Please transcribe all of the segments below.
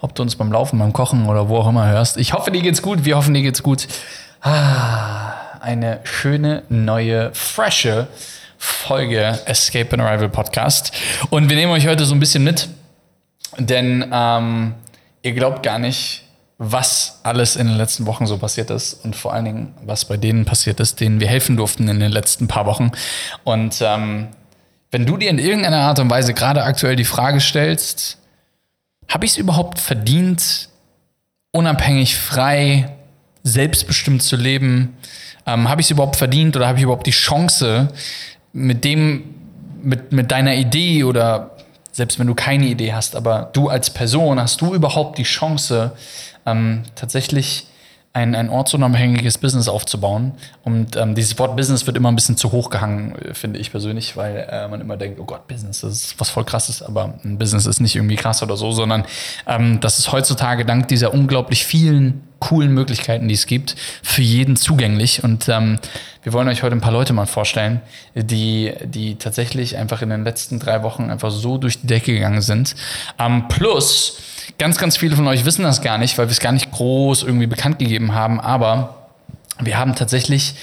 ob du uns beim Laufen, beim Kochen oder wo auch immer hörst. Ich hoffe, dir geht's gut. Wir hoffen, dir geht's gut. Ah, eine schöne, neue, frische Folge Escape and Arrival Podcast. Und wir nehmen euch heute so ein bisschen mit, denn ähm, ihr glaubt gar nicht, was alles in den letzten Wochen so passiert ist und vor allen Dingen, was bei denen passiert ist, denen wir helfen durften in den letzten paar Wochen. Und ähm, wenn du dir in irgendeiner Art und Weise gerade aktuell die Frage stellst, habe ich es überhaupt verdient, unabhängig, frei, selbstbestimmt zu leben? Ähm, habe ich es überhaupt verdient oder habe ich überhaupt die Chance, mit dem, mit, mit deiner Idee oder selbst wenn du keine Idee hast, aber du als Person, hast du überhaupt die Chance, ähm, tatsächlich ein, ein ortsunabhängiges Business aufzubauen. Und ähm, dieses Wort Business wird immer ein bisschen zu hoch gehangen, äh, finde ich persönlich, weil äh, man immer denkt, oh Gott, Business ist was voll krasses, aber ein Business ist nicht irgendwie krass oder so, sondern ähm, das ist heutzutage dank dieser unglaublich vielen coolen Möglichkeiten, die es gibt, für jeden zugänglich. Und ähm, wir wollen euch heute ein paar Leute mal vorstellen, die, die tatsächlich einfach in den letzten drei Wochen einfach so durch die Decke gegangen sind. Ähm, plus, Ganz, ganz viele von euch wissen das gar nicht, weil wir es gar nicht groß irgendwie bekannt gegeben haben. Aber wir haben tatsächlich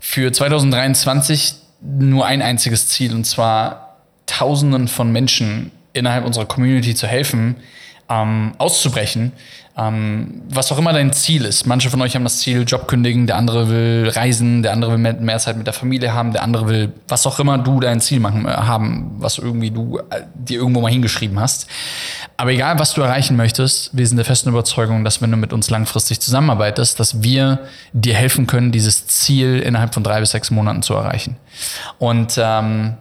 für 2023 nur ein einziges Ziel und zwar Tausenden von Menschen innerhalb unserer Community zu helfen, ähm, auszubrechen. Ähm, was auch immer dein Ziel ist. Manche von euch haben das Ziel, Job kündigen, der andere will reisen, der andere will mehr, mehr Zeit mit der Familie haben, der andere will, was auch immer du dein Ziel machen, äh, haben, was irgendwie du äh, dir irgendwo mal hingeschrieben hast. Aber egal, was du erreichen möchtest, wir sind der festen Überzeugung, dass wenn du mit uns langfristig zusammenarbeitest, dass wir dir helfen können, dieses Ziel innerhalb von drei bis sechs Monaten zu erreichen. Und ähm,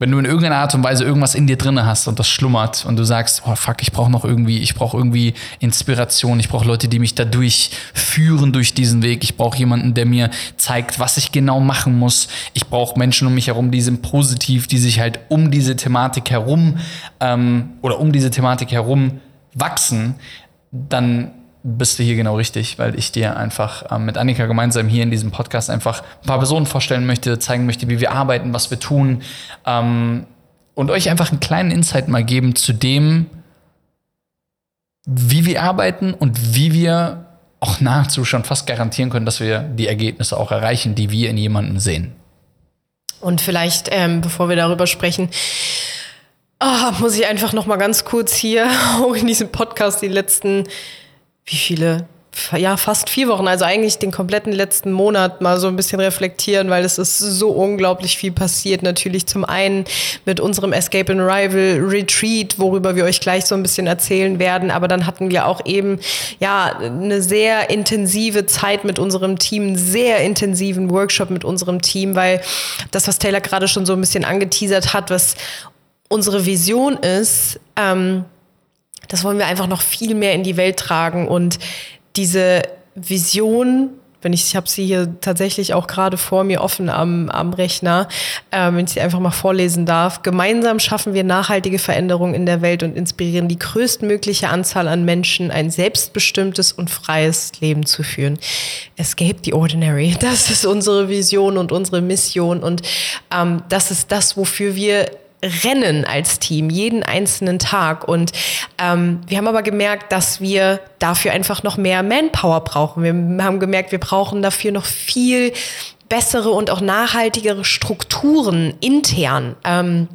wenn du in irgendeiner Art und Weise irgendwas in dir drinne hast und das schlummert und du sagst, oh fuck, ich brauche noch irgendwie, ich brauche irgendwie Inspiration, ich brauche Leute, die mich dadurch führen durch diesen Weg, ich brauche jemanden, der mir zeigt, was ich genau machen muss, ich brauche Menschen um mich herum, die sind positiv, die sich halt um diese Thematik herum ähm, oder um diese Thematik herum wachsen, dann bist du hier genau richtig, weil ich dir einfach ähm, mit Annika gemeinsam hier in diesem Podcast einfach ein paar Personen vorstellen möchte, zeigen möchte, wie wir arbeiten, was wir tun ähm, und euch einfach einen kleinen Insight mal geben zu dem, wie wir arbeiten und wie wir auch nahezu schon fast garantieren können, dass wir die Ergebnisse auch erreichen, die wir in jemandem sehen. Und vielleicht, ähm, bevor wir darüber sprechen, oh, muss ich einfach noch mal ganz kurz hier auch in diesem Podcast die letzten wie viele? Ja, fast vier Wochen, also eigentlich den kompletten letzten Monat mal so ein bisschen reflektieren, weil es ist so unglaublich viel passiert. Natürlich zum einen mit unserem Escape and Arrival Retreat, worüber wir euch gleich so ein bisschen erzählen werden, aber dann hatten wir auch eben ja eine sehr intensive Zeit mit unserem Team, einen sehr intensiven Workshop mit unserem Team, weil das, was Taylor gerade schon so ein bisschen angeteasert hat, was unsere Vision ist, ähm, das wollen wir einfach noch viel mehr in die Welt tragen und diese Vision, wenn ich, ich habe sie hier tatsächlich auch gerade vor mir offen am, am Rechner, äh, wenn ich sie einfach mal vorlesen darf. Gemeinsam schaffen wir nachhaltige Veränderungen in der Welt und inspirieren die größtmögliche Anzahl an Menschen, ein selbstbestimmtes und freies Leben zu führen. Escape the Ordinary. Das ist unsere Vision und unsere Mission und ähm, das ist das, wofür wir rennen als Team, jeden einzelnen Tag. Und ähm, wir haben aber gemerkt, dass wir dafür einfach noch mehr Manpower brauchen. Wir haben gemerkt, wir brauchen dafür noch viel bessere und auch nachhaltigere Strukturen intern. Ähm,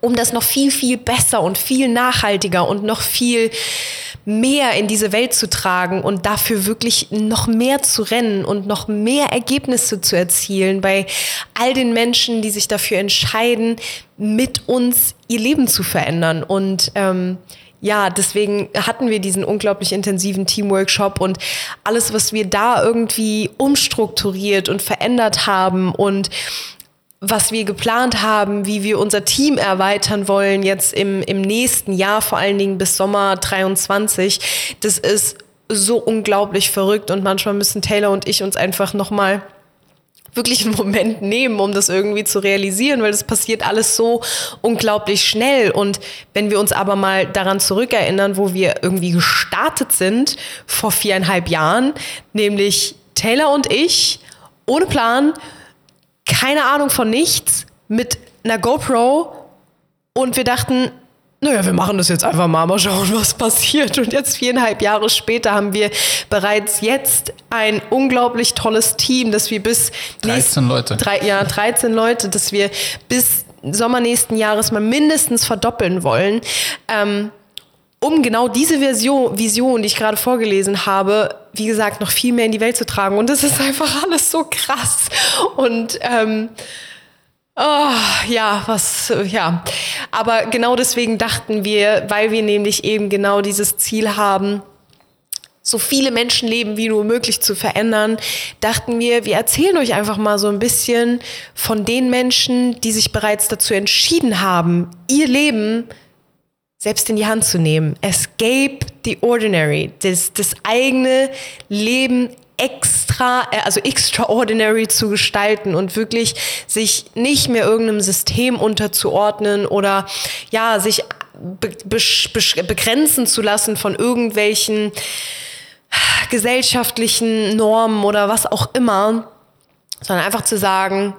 um das noch viel, viel besser und viel nachhaltiger und noch viel mehr in diese Welt zu tragen und dafür wirklich noch mehr zu rennen und noch mehr Ergebnisse zu erzielen bei all den Menschen, die sich dafür entscheiden, mit uns ihr Leben zu verändern. Und ähm, ja, deswegen hatten wir diesen unglaublich intensiven Teamworkshop und alles, was wir da irgendwie umstrukturiert und verändert haben und was wir geplant haben, wie wir unser Team erweitern wollen, jetzt im, im nächsten Jahr, vor allen Dingen bis Sommer 23, das ist so unglaublich verrückt und manchmal müssen Taylor und ich uns einfach nochmal wirklich einen Moment nehmen, um das irgendwie zu realisieren, weil das passiert alles so unglaublich schnell. Und wenn wir uns aber mal daran zurückerinnern, wo wir irgendwie gestartet sind vor viereinhalb Jahren, nämlich Taylor und ich, ohne Plan, keine Ahnung von nichts, mit einer GoPro und wir dachten, naja, wir machen das jetzt einfach mal, mal schauen, was passiert. Und jetzt viereinhalb Jahre später haben wir bereits jetzt ein unglaublich tolles Team, das wir bis 13 Leute. Drei, ja, 13 Leute, das wir bis Sommer nächsten Jahres mal mindestens verdoppeln wollen. Ähm, um genau diese Version, Vision, die ich gerade vorgelesen habe, wie gesagt, noch viel mehr in die Welt zu tragen. Und das ist einfach alles so krass. Und ähm, Oh, ja, was, ja. Aber genau deswegen dachten wir, weil wir nämlich eben genau dieses Ziel haben, so viele Menschenleben wie nur möglich zu verändern, dachten wir, wir erzählen euch einfach mal so ein bisschen von den Menschen, die sich bereits dazu entschieden haben, ihr Leben selbst in die Hand zu nehmen. Escape the ordinary, das, das eigene Leben extra, äh, also extraordinary zu gestalten und wirklich sich nicht mehr irgendeinem System unterzuordnen oder ja, sich be be begrenzen zu lassen von irgendwelchen gesellschaftlichen Normen oder was auch immer, sondern einfach zu sagen,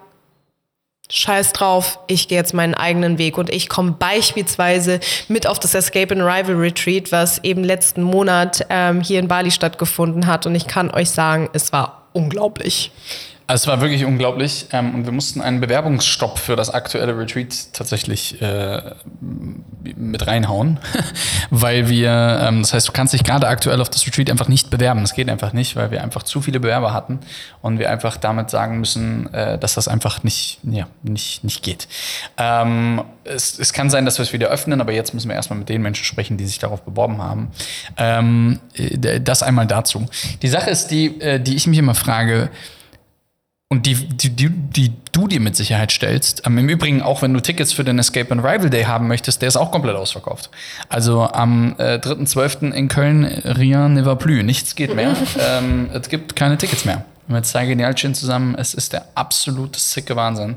Scheiß drauf, ich gehe jetzt meinen eigenen Weg und ich komme beispielsweise mit auf das Escape and Arrival Retreat, was eben letzten Monat ähm, hier in Bali stattgefunden hat und ich kann euch sagen, es war unglaublich. Also es war wirklich unglaublich ähm, und wir mussten einen Bewerbungsstopp für das aktuelle Retreat tatsächlich äh, mit reinhauen, weil wir, ähm, das heißt, du kannst dich gerade aktuell auf das Retreat einfach nicht bewerben. Das geht einfach nicht, weil wir einfach zu viele Bewerber hatten und wir einfach damit sagen müssen, äh, dass das einfach nicht, ja, nicht, nicht geht. Ähm, es, es kann sein, dass wir es wieder öffnen, aber jetzt müssen wir erstmal mit den Menschen sprechen, die sich darauf beworben haben. Ähm, äh, das einmal dazu. Die Sache ist die, äh, die ich mich immer frage, und die, die, die, die du dir mit Sicherheit stellst. Ähm, Im Übrigen, auch wenn du Tickets für den Escape and Rival Day haben möchtest, der ist auch komplett ausverkauft. Also am äh, 3.12. in Köln, rien ne va plus. Nichts geht mehr. ähm, es gibt keine Tickets mehr. Mit zwei Genialchen zusammen, es ist der absolute sicke Wahnsinn.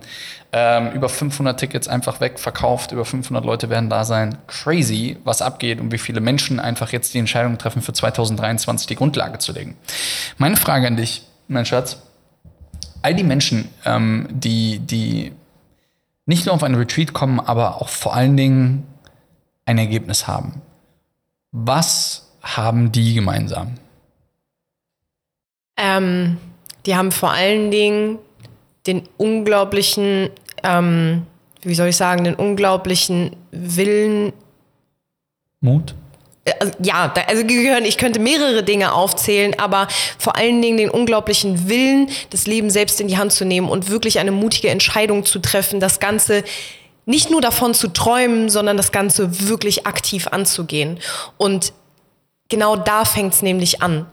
Ähm, über 500 Tickets einfach wegverkauft, über 500 Leute werden da sein. Crazy, was abgeht und wie viele Menschen einfach jetzt die Entscheidung treffen, für 2023 die Grundlage zu legen. Meine Frage an dich, mein Schatz, all die Menschen, ähm, die, die nicht nur auf ein Retreat kommen, aber auch vor allen Dingen ein Ergebnis haben. Was haben die gemeinsam? Ähm, die haben vor allen Dingen den unglaublichen, ähm, wie soll ich sagen, den unglaublichen Willen. Mut? Also, ja, da, also gehören, ich könnte mehrere Dinge aufzählen, aber vor allen Dingen den unglaublichen Willen, das Leben selbst in die Hand zu nehmen und wirklich eine mutige Entscheidung zu treffen, das Ganze nicht nur davon zu träumen, sondern das Ganze wirklich aktiv anzugehen. Und genau da fängt es nämlich an.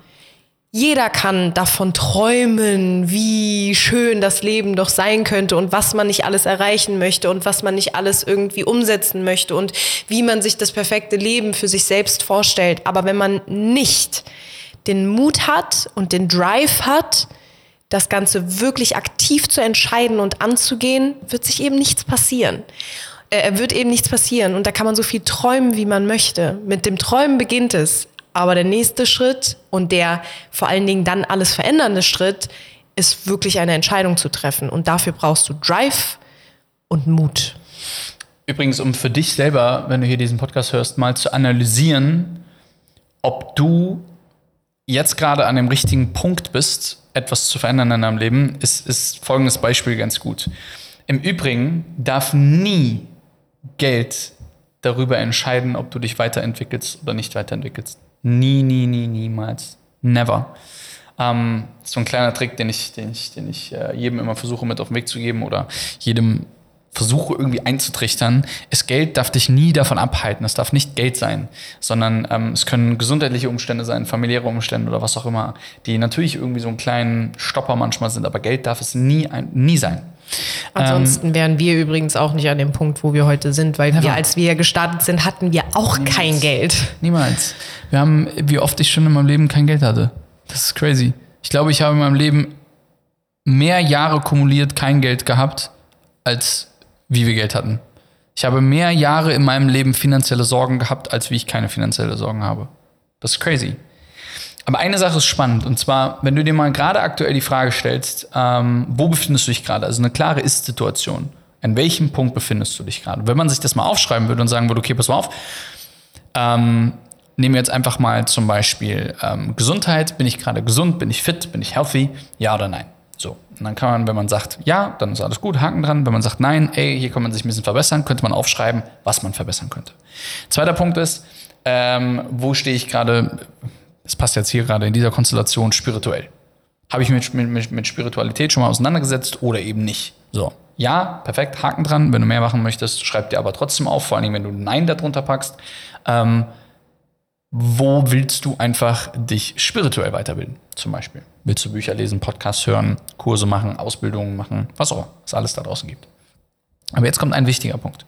Jeder kann davon träumen, wie schön das Leben doch sein könnte und was man nicht alles erreichen möchte und was man nicht alles irgendwie umsetzen möchte und wie man sich das perfekte Leben für sich selbst vorstellt. Aber wenn man nicht den Mut hat und den Drive hat, das Ganze wirklich aktiv zu entscheiden und anzugehen, wird sich eben nichts passieren. Äh, wird eben nichts passieren. Und da kann man so viel träumen, wie man möchte. Mit dem Träumen beginnt es. Aber der nächste Schritt und der vor allen Dingen dann alles verändernde Schritt ist wirklich eine Entscheidung zu treffen. Und dafür brauchst du Drive und Mut. Übrigens, um für dich selber, wenn du hier diesen Podcast hörst, mal zu analysieren, ob du jetzt gerade an dem richtigen Punkt bist, etwas zu verändern in deinem Leben, ist, ist folgendes Beispiel ganz gut. Im Übrigen darf nie Geld darüber entscheiden, ob du dich weiterentwickelst oder nicht weiterentwickelst. Nie, nie, nie, niemals. Never. Ähm, so ein kleiner Trick, den ich, den ich, den ich äh, jedem immer versuche mit auf den Weg zu geben oder jedem versuche irgendwie einzutrichtern, ist Geld darf dich nie davon abhalten. Es darf nicht Geld sein, sondern ähm, es können gesundheitliche Umstände sein, familiäre Umstände oder was auch immer, die natürlich irgendwie so einen kleinen Stopper manchmal sind, aber Geld darf es nie, ein, nie sein. Ansonsten wären wir übrigens auch nicht an dem Punkt, wo wir heute sind, weil wir, als wir gestartet sind, hatten wir auch kein Geld. Niemals. Wir haben, wie oft ich schon in meinem Leben kein Geld hatte. Das ist crazy. Ich glaube, ich habe in meinem Leben mehr Jahre kumuliert kein Geld gehabt, als wie wir Geld hatten. Ich habe mehr Jahre in meinem Leben finanzielle Sorgen gehabt, als wie ich keine finanzielle Sorgen habe. Das ist crazy. Aber eine Sache ist spannend, und zwar, wenn du dir mal gerade aktuell die Frage stellst, ähm, wo befindest du dich gerade? Also eine klare Ist-Situation. An welchem Punkt befindest du dich gerade? Wenn man sich das mal aufschreiben würde und sagen würde, okay, pass mal auf, ähm, nehmen wir jetzt einfach mal zum Beispiel ähm, Gesundheit. Bin ich gerade gesund? Bin ich fit? Bin ich healthy? Ja oder nein? So. Und dann kann man, wenn man sagt ja, dann ist alles gut, Haken dran. Wenn man sagt nein, ey, hier kann man sich ein bisschen verbessern, könnte man aufschreiben, was man verbessern könnte. Zweiter Punkt ist, ähm, wo stehe ich gerade, das passt jetzt hier gerade in dieser Konstellation spirituell. Habe ich mich mit, mit, mit Spiritualität schon mal auseinandergesetzt oder eben nicht? So. Ja, perfekt, Haken dran. Wenn du mehr machen möchtest, schreib dir aber trotzdem auf, vor allem wenn du Nein darunter packst. Ähm, wo willst du einfach dich spirituell weiterbilden? Zum Beispiel. Willst du Bücher lesen, Podcasts hören, Kurse machen, Ausbildungen machen, was auch immer, was alles da draußen gibt. Aber jetzt kommt ein wichtiger Punkt.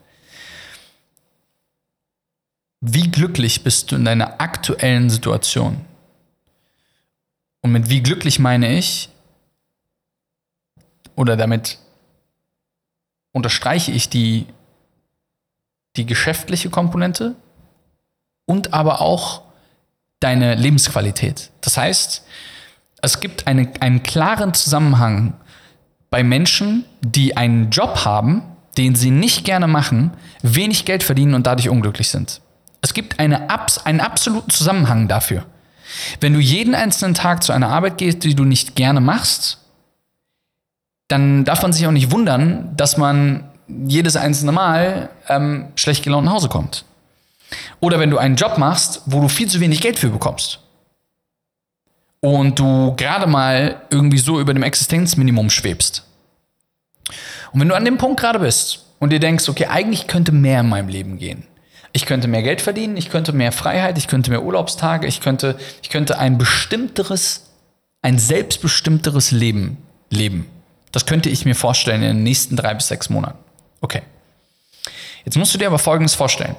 Wie glücklich bist du in deiner aktuellen Situation? Und mit wie glücklich meine ich, oder damit unterstreiche ich die, die geschäftliche Komponente und aber auch deine Lebensqualität. Das heißt, es gibt eine, einen klaren Zusammenhang bei Menschen, die einen Job haben, den sie nicht gerne machen, wenig Geld verdienen und dadurch unglücklich sind. Es gibt eine, einen absoluten Zusammenhang dafür. Wenn du jeden einzelnen Tag zu einer Arbeit gehst, die du nicht gerne machst, dann darf man sich auch nicht wundern, dass man jedes einzelne Mal ähm, schlecht gelaunt nach Hause kommt. Oder wenn du einen Job machst, wo du viel zu wenig Geld für bekommst. Und du gerade mal irgendwie so über dem Existenzminimum schwebst. Und wenn du an dem Punkt gerade bist und dir denkst, okay, eigentlich könnte mehr in meinem Leben gehen. Ich könnte mehr Geld verdienen, ich könnte mehr Freiheit, ich könnte mehr Urlaubstage, ich könnte, ich könnte ein bestimmteres, ein selbstbestimmteres Leben leben. Das könnte ich mir vorstellen in den nächsten drei bis sechs Monaten. Okay. Jetzt musst du dir aber Folgendes vorstellen.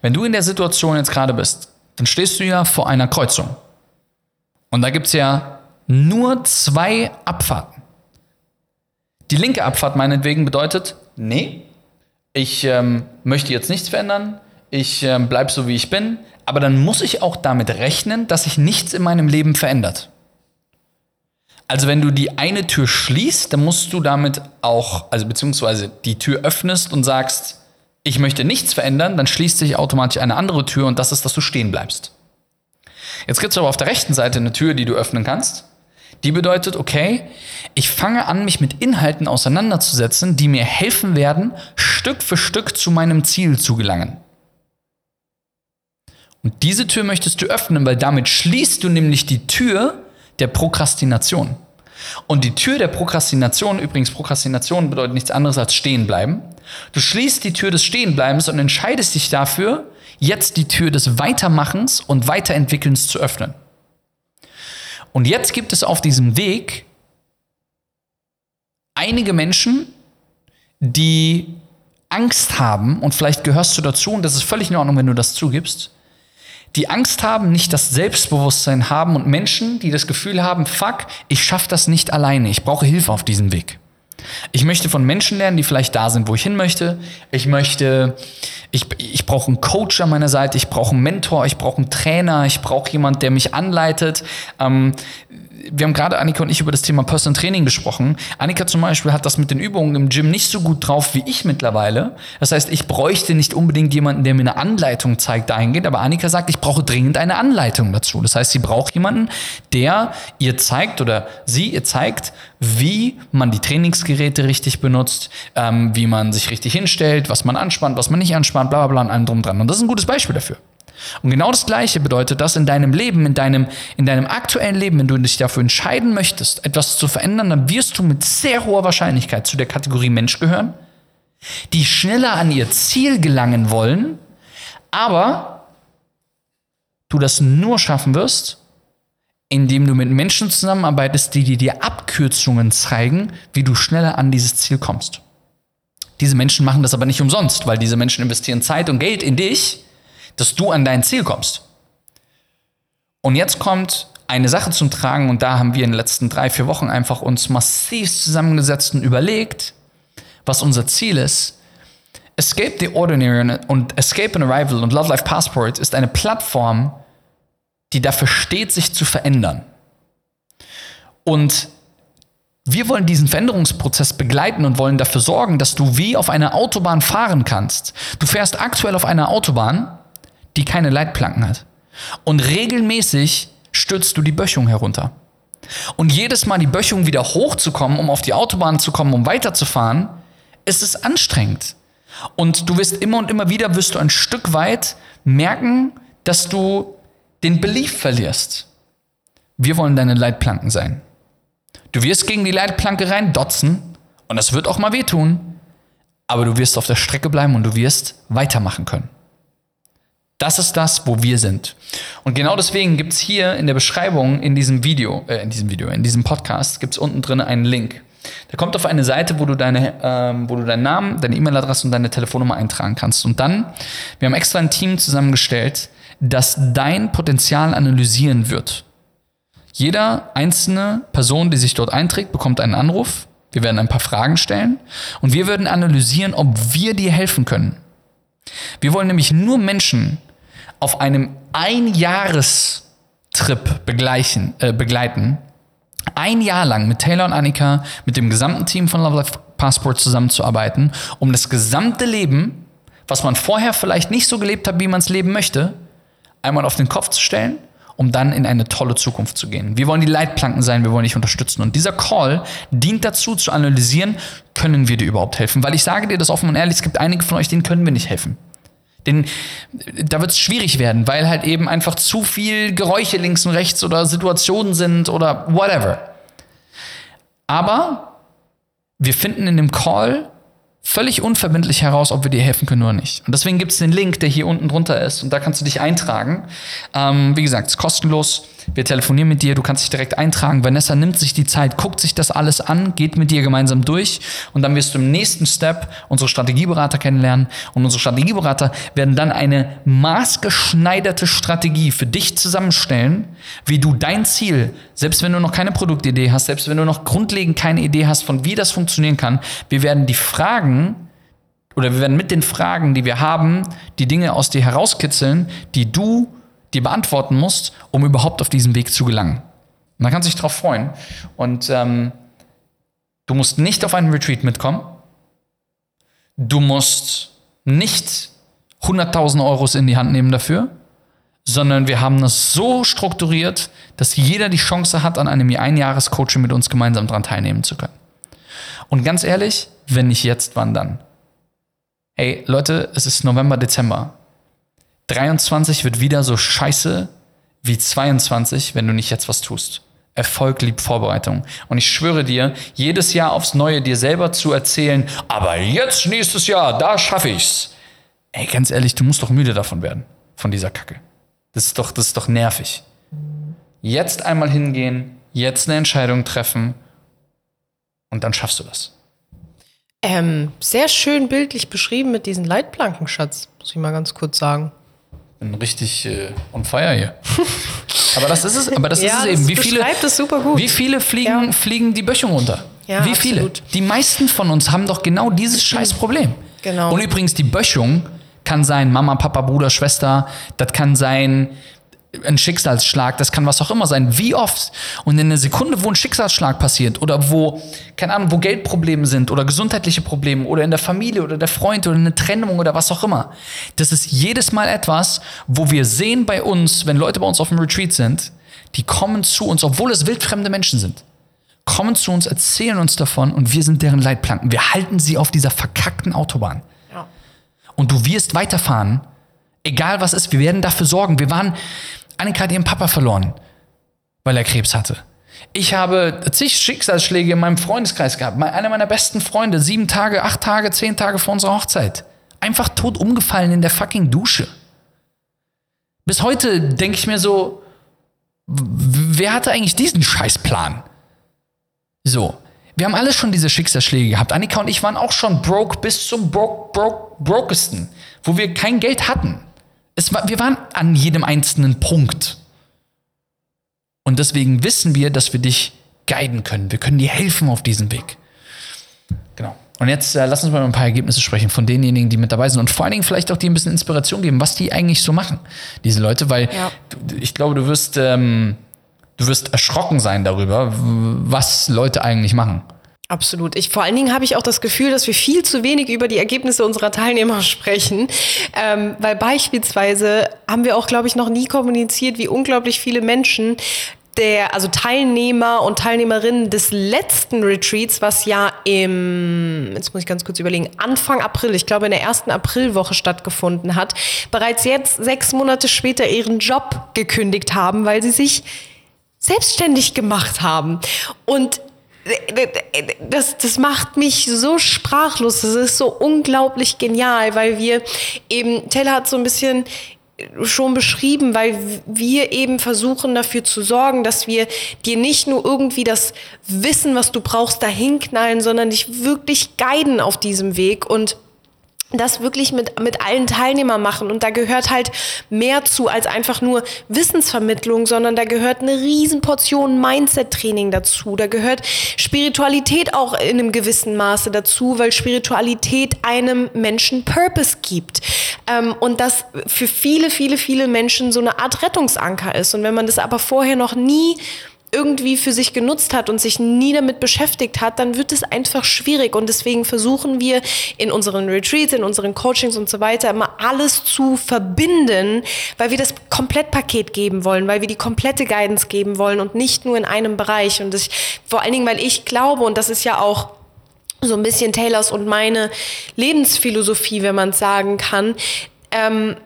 Wenn du in der Situation jetzt gerade bist, dann stehst du ja vor einer Kreuzung. Und da gibt es ja nur zwei Abfahrten. Die linke Abfahrt meinetwegen bedeutet, nee, ich ähm, möchte jetzt nichts verändern, ich ähm, bleib so wie ich bin, aber dann muss ich auch damit rechnen, dass sich nichts in meinem Leben verändert. Also wenn du die eine Tür schließt, dann musst du damit auch, also beziehungsweise die Tür öffnest und sagst, ich möchte nichts verändern, dann schließt sich automatisch eine andere Tür und das ist, dass du stehen bleibst. Jetzt gibt es aber auf der rechten Seite eine Tür, die du öffnen kannst. Die bedeutet, okay, ich fange an, mich mit Inhalten auseinanderzusetzen, die mir helfen werden, Stück für Stück zu meinem Ziel zu gelangen. Und diese Tür möchtest du öffnen, weil damit schließt du nämlich die Tür der Prokrastination. Und die Tür der Prokrastination, übrigens Prokrastination bedeutet nichts anderes als stehen bleiben. Du schließt die Tür des Stehenbleibens und entscheidest dich dafür, jetzt die Tür des Weitermachens und Weiterentwickelns zu öffnen. Und jetzt gibt es auf diesem Weg einige Menschen, die Angst haben, und vielleicht gehörst du dazu, und das ist völlig in Ordnung, wenn du das zugibst, die Angst haben, nicht das Selbstbewusstsein haben und Menschen, die das Gefühl haben, fuck, ich schaffe das nicht alleine, ich brauche Hilfe auf diesem Weg. Ich möchte von Menschen lernen, die vielleicht da sind, wo ich hin möchte. Ich möchte, ich, ich brauche einen Coach an meiner Seite, ich brauche einen Mentor, ich brauche einen Trainer, ich brauche jemand, der mich anleitet. Ähm, wir haben gerade Annika und ich über das Thema Personal Training gesprochen. Annika zum Beispiel hat das mit den Übungen im Gym nicht so gut drauf wie ich mittlerweile. Das heißt, ich bräuchte nicht unbedingt jemanden, der mir eine Anleitung zeigt dahingehend, aber Annika sagt, ich brauche dringend eine Anleitung dazu. Das heißt, sie braucht jemanden, der ihr zeigt oder sie ihr zeigt, wie man die Trainingsgeräte richtig benutzt, ähm, wie man sich richtig hinstellt, was man anspannt, was man nicht anspannt, bla bla bla und allem drum dran. Und das ist ein gutes Beispiel dafür. Und genau das Gleiche bedeutet das in deinem Leben, in deinem, in deinem aktuellen Leben, wenn du dich dafür entscheiden möchtest, etwas zu verändern, dann wirst du mit sehr hoher Wahrscheinlichkeit zu der Kategorie Mensch gehören, die schneller an ihr Ziel gelangen wollen, aber du das nur schaffen wirst, indem du mit Menschen zusammenarbeitest, die dir Abkürzungen zeigen, wie du schneller an dieses Ziel kommst. Diese Menschen machen das aber nicht umsonst, weil diese Menschen investieren Zeit und Geld in dich, dass du an dein Ziel kommst. Und jetzt kommt eine Sache zum Tragen und da haben wir in den letzten drei, vier Wochen einfach uns massiv zusammengesetzt und überlegt, was unser Ziel ist. Escape the Ordinary und Escape and Arrival und Love Life Passport ist eine Plattform, die dafür steht, sich zu verändern. Und wir wollen diesen Veränderungsprozess begleiten und wollen dafür sorgen, dass du wie auf einer Autobahn fahren kannst. Du fährst aktuell auf einer Autobahn, die keine Leitplanken hat. Und regelmäßig stürzt du die Böschung herunter. Und jedes Mal die Böschung wieder hochzukommen, um auf die Autobahn zu kommen, um weiterzufahren, ist es anstrengend. Und du wirst immer und immer wieder, wirst du ein Stück weit merken, dass du den Belief verlierst. Wir wollen deine Leitplanken sein. Du wirst gegen die Leitplanke rein dotzen und das wird auch mal wehtun, aber du wirst auf der Strecke bleiben und du wirst weitermachen können. Das ist das, wo wir sind. Und genau deswegen gibt es hier in der Beschreibung in diesem Video, äh, in diesem Video, in diesem Podcast, gibt es unten drin einen Link. Der kommt auf eine Seite, wo du, deine, ähm, wo du deinen Namen, deine E-Mail-Adresse und deine Telefonnummer eintragen kannst. Und dann, wir haben extra ein Team zusammengestellt, das dein Potenzial analysieren wird. Jeder einzelne Person, die sich dort einträgt, bekommt einen Anruf. Wir werden ein paar Fragen stellen und wir werden analysieren, ob wir dir helfen können. Wir wollen nämlich nur Menschen auf einem Einjahrestrip begleichen, äh, begleiten, ein Jahr lang mit Taylor und Annika, mit dem gesamten Team von Love Life Passport zusammenzuarbeiten, um das gesamte Leben, was man vorher vielleicht nicht so gelebt hat, wie man es leben möchte, einmal auf den Kopf zu stellen, um dann in eine tolle Zukunft zu gehen. Wir wollen die Leitplanken sein, wir wollen dich unterstützen. Und dieser Call dient dazu, zu analysieren, können wir dir überhaupt helfen? Weil ich sage dir das offen und ehrlich, es gibt einige von euch, denen können wir nicht helfen. Den, da wird es schwierig werden, weil halt eben einfach zu viel Geräusche links und rechts oder Situationen sind oder whatever. Aber wir finden in dem Call völlig unverbindlich heraus, ob wir dir helfen können oder nicht. Und deswegen gibt es den Link, der hier unten drunter ist und da kannst du dich eintragen. Ähm, wie gesagt, es ist kostenlos. Wir telefonieren mit dir, du kannst dich direkt eintragen. Vanessa nimmt sich die Zeit, guckt sich das alles an, geht mit dir gemeinsam durch und dann wirst du im nächsten Step unsere Strategieberater kennenlernen und unsere Strategieberater werden dann eine maßgeschneiderte Strategie für dich zusammenstellen, wie du dein Ziel, selbst wenn du noch keine Produktidee hast, selbst wenn du noch grundlegend keine Idee hast, von wie das funktionieren kann, wir werden die Fragen oder wir werden mit den Fragen, die wir haben, die Dinge aus dir herauskitzeln, die du dir beantworten musst, um überhaupt auf diesen Weg zu gelangen. Und man kann sich darauf freuen. Und ähm, du musst nicht auf einen Retreat mitkommen. Du musst nicht 100.000 Euros in die Hand nehmen dafür, sondern wir haben das so strukturiert, dass jeder die Chance hat, an einem Einjahres-Coaching mit uns gemeinsam daran teilnehmen zu können. Und ganz ehrlich, wenn nicht jetzt, wann dann? Hey Leute, es ist November, Dezember. 23 wird wieder so scheiße wie 22, wenn du nicht jetzt was tust. Erfolg liebt Vorbereitung. Und ich schwöre dir, jedes Jahr aufs Neue dir selber zu erzählen, aber jetzt nächstes Jahr, da schaffe ich's. Ey, ganz ehrlich, du musst doch müde davon werden, von dieser Kacke. Das ist doch, das ist doch nervig. Jetzt einmal hingehen, jetzt eine Entscheidung treffen und dann schaffst du das. Ähm, sehr schön bildlich beschrieben mit diesen Leitplanken, Schatz. Muss ich mal ganz kurz sagen bin richtig äh, on fire hier. aber das ist es, aber das ja, ist es eben. Wie viele, es super gut. wie viele fliegen, Ja. fliegen die Böschung runter? Ja, wie viele? absolut. Die meisten von uns haben doch genau dieses scheiß Problem. Genau. Und übrigens, die Böschung kann sein Mama, Papa, Bruder, Schwester, das kann sein ein Schicksalsschlag, das kann was auch immer sein. Wie oft? Und in der Sekunde, wo ein Schicksalsschlag passiert oder wo, keine Ahnung, wo Geldprobleme sind oder gesundheitliche Probleme oder in der Familie oder der Freund oder eine Trennung oder was auch immer. Das ist jedes Mal etwas, wo wir sehen bei uns, wenn Leute bei uns auf dem Retreat sind, die kommen zu uns, obwohl es wildfremde Menschen sind, kommen zu uns, erzählen uns davon und wir sind deren Leitplanken. Wir halten sie auf dieser verkackten Autobahn. Ja. Und du wirst weiterfahren, egal was ist. Wir werden dafür sorgen. Wir waren, Annika hat ihren Papa verloren, weil er Krebs hatte. Ich habe zig Schicksalsschläge in meinem Freundeskreis gehabt. Einer meiner besten Freunde, sieben Tage, acht Tage, zehn Tage vor unserer Hochzeit. Einfach tot umgefallen in der fucking Dusche. Bis heute denke ich mir so, wer hatte eigentlich diesen Scheißplan? So. Wir haben alle schon diese Schicksalsschläge gehabt. Annika und ich waren auch schon broke bis zum broke, broke, brokesten, wo wir kein Geld hatten. Es war, wir waren an jedem einzelnen Punkt. Und deswegen wissen wir, dass wir dich guiden können. Wir können dir helfen auf diesem Weg. Genau. Und jetzt äh, lass uns mal über ein paar Ergebnisse sprechen von denjenigen, die mit dabei sind und vor allen Dingen vielleicht auch die ein bisschen Inspiration geben, was die eigentlich so machen, diese Leute, weil Ja. ich glaube, du wirst, ähm, du wirst erschrocken sein darüber, was Leute eigentlich machen. Absolut. Ich, vor allen Dingen habe ich auch das Gefühl, dass wir viel zu wenig über die Ergebnisse unserer Teilnehmer sprechen, ähm, weil beispielsweise haben wir auch, glaube ich, noch nie kommuniziert, wie unglaublich viele Menschen der, also Teilnehmer und Teilnehmerinnen des letzten Retreats, was ja im, jetzt muss ich ganz kurz überlegen, Anfang April, ich glaube in der ersten Aprilwoche stattgefunden hat, bereits jetzt sechs Monate später ihren Job gekündigt haben, weil sie sich selbstständig gemacht haben. Und das, das macht mich so sprachlos. Das ist so unglaublich genial, weil wir eben, Taylor hat so ein bisschen schon beschrieben, weil wir eben versuchen dafür zu sorgen, dass wir dir nicht nur irgendwie das Wissen, was du brauchst, dahin knallen, sondern dich wirklich guiden auf diesem Weg und das wirklich mit, mit allen Teilnehmern machen. Und da gehört halt mehr zu als einfach nur Wissensvermittlung, sondern da gehört eine Riesenportion Mindset-Training dazu. Da gehört Spiritualität auch in einem gewissen Maße dazu, weil Spiritualität einem Menschen Purpose gibt. Ähm, und das für viele, viele, viele Menschen so eine Art Rettungsanker ist. Und wenn man das aber vorher noch nie irgendwie für sich genutzt hat und sich nie damit beschäftigt hat, dann wird es einfach schwierig. Und deswegen versuchen wir in unseren Retreats, in unseren Coachings und so weiter immer alles zu verbinden, weil wir das Komplettpaket geben wollen, weil wir die komplette Guidance geben wollen und nicht nur in einem Bereich. Und das, vor allen Dingen, weil ich glaube, und das ist ja auch so ein bisschen Taylors und meine Lebensphilosophie, wenn man es sagen kann, ähm,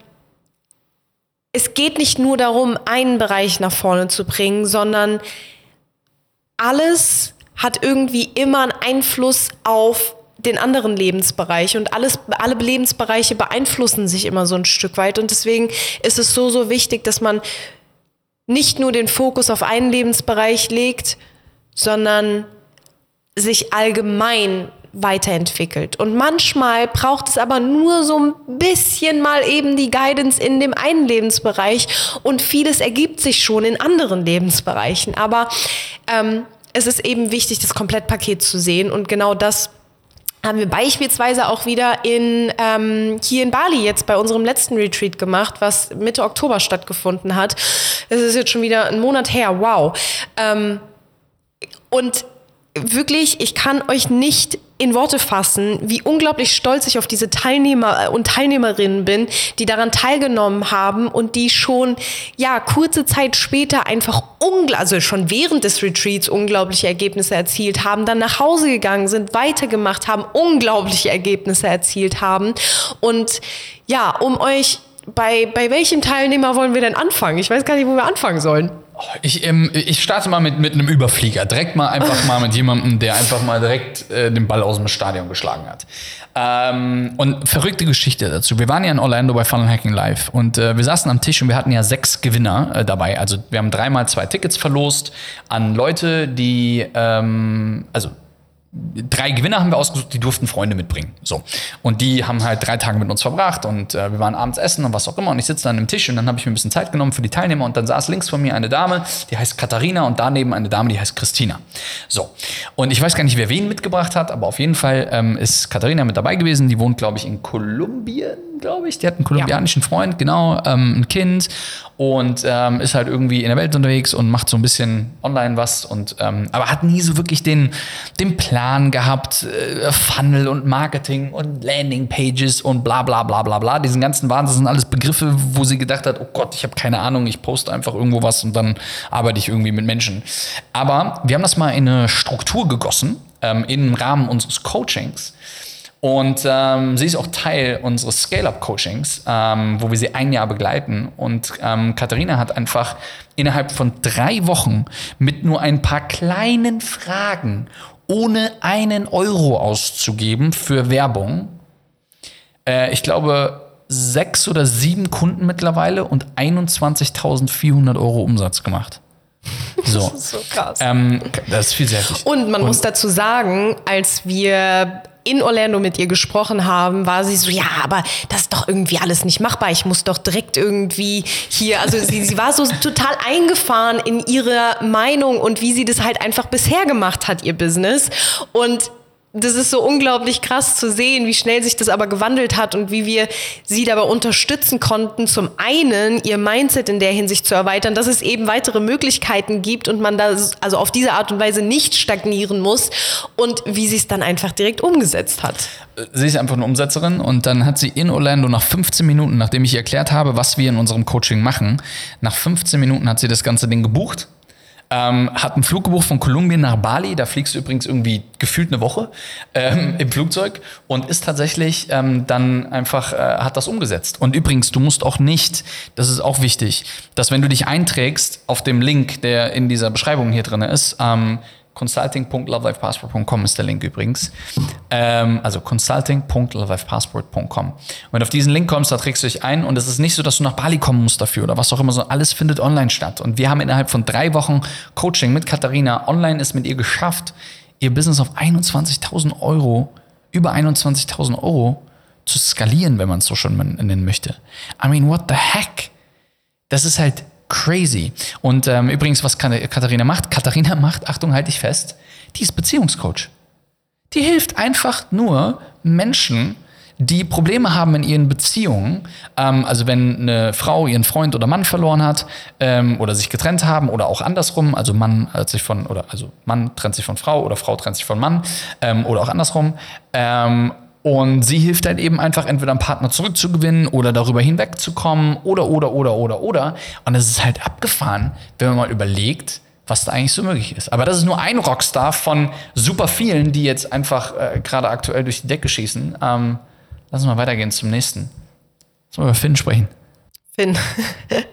es geht nicht nur darum, einen Bereich nach vorne zu bringen, sondern alles hat irgendwie immer einen Einfluss auf den anderen Lebensbereich. Und alles, alle Lebensbereiche beeinflussen sich immer so ein Stück weit. Und deswegen ist es so, so wichtig, dass man nicht nur den Fokus auf einen Lebensbereich legt, sondern sich allgemein weiterentwickelt. Und manchmal braucht es aber nur so ein bisschen mal eben die Guidance in dem einen Lebensbereich und vieles ergibt sich schon in anderen Lebensbereichen. Aber ähm, es ist eben wichtig, das Komplettpaket zu sehen und genau das haben wir beispielsweise auch wieder in, ähm, hier in Bali jetzt bei unserem letzten Retreat gemacht, was Mitte Oktober stattgefunden hat. Es ist jetzt schon wieder ein Monat her, wow. Ähm, und wirklich, ich kann euch nicht in Worte fassen, wie unglaublich stolz ich auf diese Teilnehmer und Teilnehmerinnen bin, die daran teilgenommen haben und die schon, ja, kurze Zeit später einfach also schon während des Retreats unglaubliche Ergebnisse erzielt haben, dann nach Hause gegangen sind, weitergemacht haben, unglaubliche Ergebnisse erzielt haben. Und ja, um euch, bei, bei welchem Teilnehmer wollen wir denn anfangen? Ich weiß gar nicht, wo wir anfangen sollen. Ich, ähm, ich starte mal mit, mit einem Überflieger. Direkt mal einfach mal mit jemandem, der einfach mal direkt äh, den Ball aus dem Stadion geschlagen hat. Ähm, und verrückte Geschichte dazu. Wir waren ja in Orlando bei Funnel Hacking Live und äh, wir saßen am Tisch und wir hatten ja sechs Gewinner äh, dabei. Also wir haben dreimal zwei Tickets verlost an Leute, die, ähm, also drei Gewinner haben wir ausgesucht, die durften Freunde mitbringen. So. Und die haben halt drei Tage mit uns verbracht und äh, wir waren abends essen und was auch immer. Und ich sitze dann am Tisch und dann habe ich mir ein bisschen Zeit genommen für die Teilnehmer und dann saß links von mir eine Dame, die heißt Katharina und daneben eine Dame, die heißt Christina. So. Und ich weiß gar nicht, wer wen mitgebracht hat, aber auf jeden Fall ähm, ist Katharina mit dabei gewesen. Die wohnt, glaube ich, in Kolumbien, glaube ich. Die hat einen kolumbianischen Freund, genau, ähm, ein Kind und ähm, ist halt irgendwie in der Welt unterwegs und macht so ein bisschen online was und ähm, aber hat nie so wirklich den, den Plan gehabt, äh, Funnel und Marketing und Landing Pages und bla bla bla bla bla. Diesen ganzen Wahnsinn sind alles Begriffe, wo sie gedacht hat, oh Gott, ich habe keine Ahnung, ich poste einfach irgendwo was und dann arbeite ich irgendwie mit Menschen. Aber wir haben das mal in eine Struktur gegossen, ähm, im Rahmen unseres Coachings. Und ähm, sie ist auch Teil unseres Scale-Up-Coachings, ähm, wo wir sie ein Jahr begleiten. Und ähm, Katharina hat einfach innerhalb von drei Wochen mit nur ein paar kleinen Fragen, ohne einen Euro auszugeben für Werbung, äh, ich glaube, sechs oder sieben Kunden mittlerweile und 21.400 Euro Umsatz gemacht. So. Das ist so krass. Ähm, das ist vielseitig. Und man muss dazu sagen, als wir in Orlando mit ihr gesprochen haben, war sie so, ja, aber das ist doch irgendwie alles nicht machbar. Ich muss doch direkt irgendwie hier, also sie, sie war so total eingefahren in ihrer Meinung und wie sie das halt einfach bisher gemacht hat, ihr Business. Und das ist so unglaublich krass zu sehen, wie schnell sich das aber gewandelt hat und wie wir sie dabei unterstützen konnten, zum einen ihr Mindset in der Hinsicht zu erweitern, dass es eben weitere Möglichkeiten gibt und man da also auf diese Art und Weise nicht stagnieren muss und wie sie es dann einfach direkt umgesetzt hat. Sie ist einfach eine Umsetzerin und dann hat sie in Orlando nach 15 Minuten, nachdem ich ihr erklärt habe, was wir in unserem Coaching machen, nach 15 Minuten hat sie das ganze Ding gebucht. Ähm, hat einen Flug gebucht von Kolumbien nach Bali. Da fliegst du übrigens irgendwie gefühlt eine Woche ähm, im Flugzeug und ist tatsächlich ähm, dann einfach, äh, hat das umgesetzt. Und übrigens, du musst auch nicht, das ist auch wichtig, dass wenn du dich einträgst auf dem Link, der in dieser Beschreibung hier drin ist, ähm, consulting.lovelifepassport.com ist der Link übrigens. Ähm, also consulting.lovelifepassport.com. Wenn du auf diesen Link kommst, da trägst du dich ein und es ist nicht so, dass du nach Bali kommen musst dafür oder was auch immer, so alles findet online statt. Und wir haben innerhalb von drei Wochen Coaching mit Katharina online ist mit ihr geschafft, ihr Business auf 21.000 Euro, über 21.000 Euro zu skalieren, wenn man es so schon nennen möchte. I mean, what the heck? Das ist halt crazy. Und ähm, übrigens, was Katharina macht, Katharina macht, Achtung, halte ich fest, die ist Beziehungscoach. Die hilft einfach nur Menschen, die Probleme haben in ihren Beziehungen. Ähm, also wenn eine Frau ihren Freund oder Mann verloren hat ähm, oder sich getrennt haben oder auch andersrum, also Mann hat sich von oder also Mann trennt sich von Frau oder Frau trennt sich von Mann ähm, oder auch andersrum. Und sie hilft halt eben einfach, entweder einen Partner zurückzugewinnen oder darüber hinwegzukommen oder, oder, oder, oder, oder. Und es ist halt abgefahren, wenn man mal überlegt, was da eigentlich so möglich ist. Aber das ist nur ein Rockstar von super vielen, die jetzt einfach äh, gerade aktuell durch die Decke schießen. Ähm, lass uns mal weitergehen zum nächsten. Lass mal über Finn sprechen. Finn.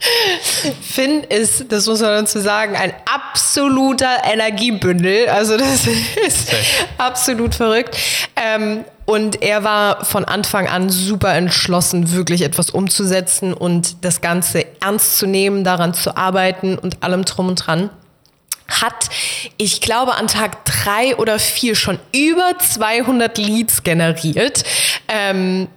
Finn ist, das muss man dazu sagen, ein absoluter Energiebündel. Also das ist absolut verrückt. Ähm, und er war von Anfang an super entschlossen, wirklich etwas umzusetzen und das Ganze ernst zu nehmen, daran zu arbeiten und allem drum und dran hat, ich glaube, an Tag drei oder vier schon über 200 Leads generiert. Ähm,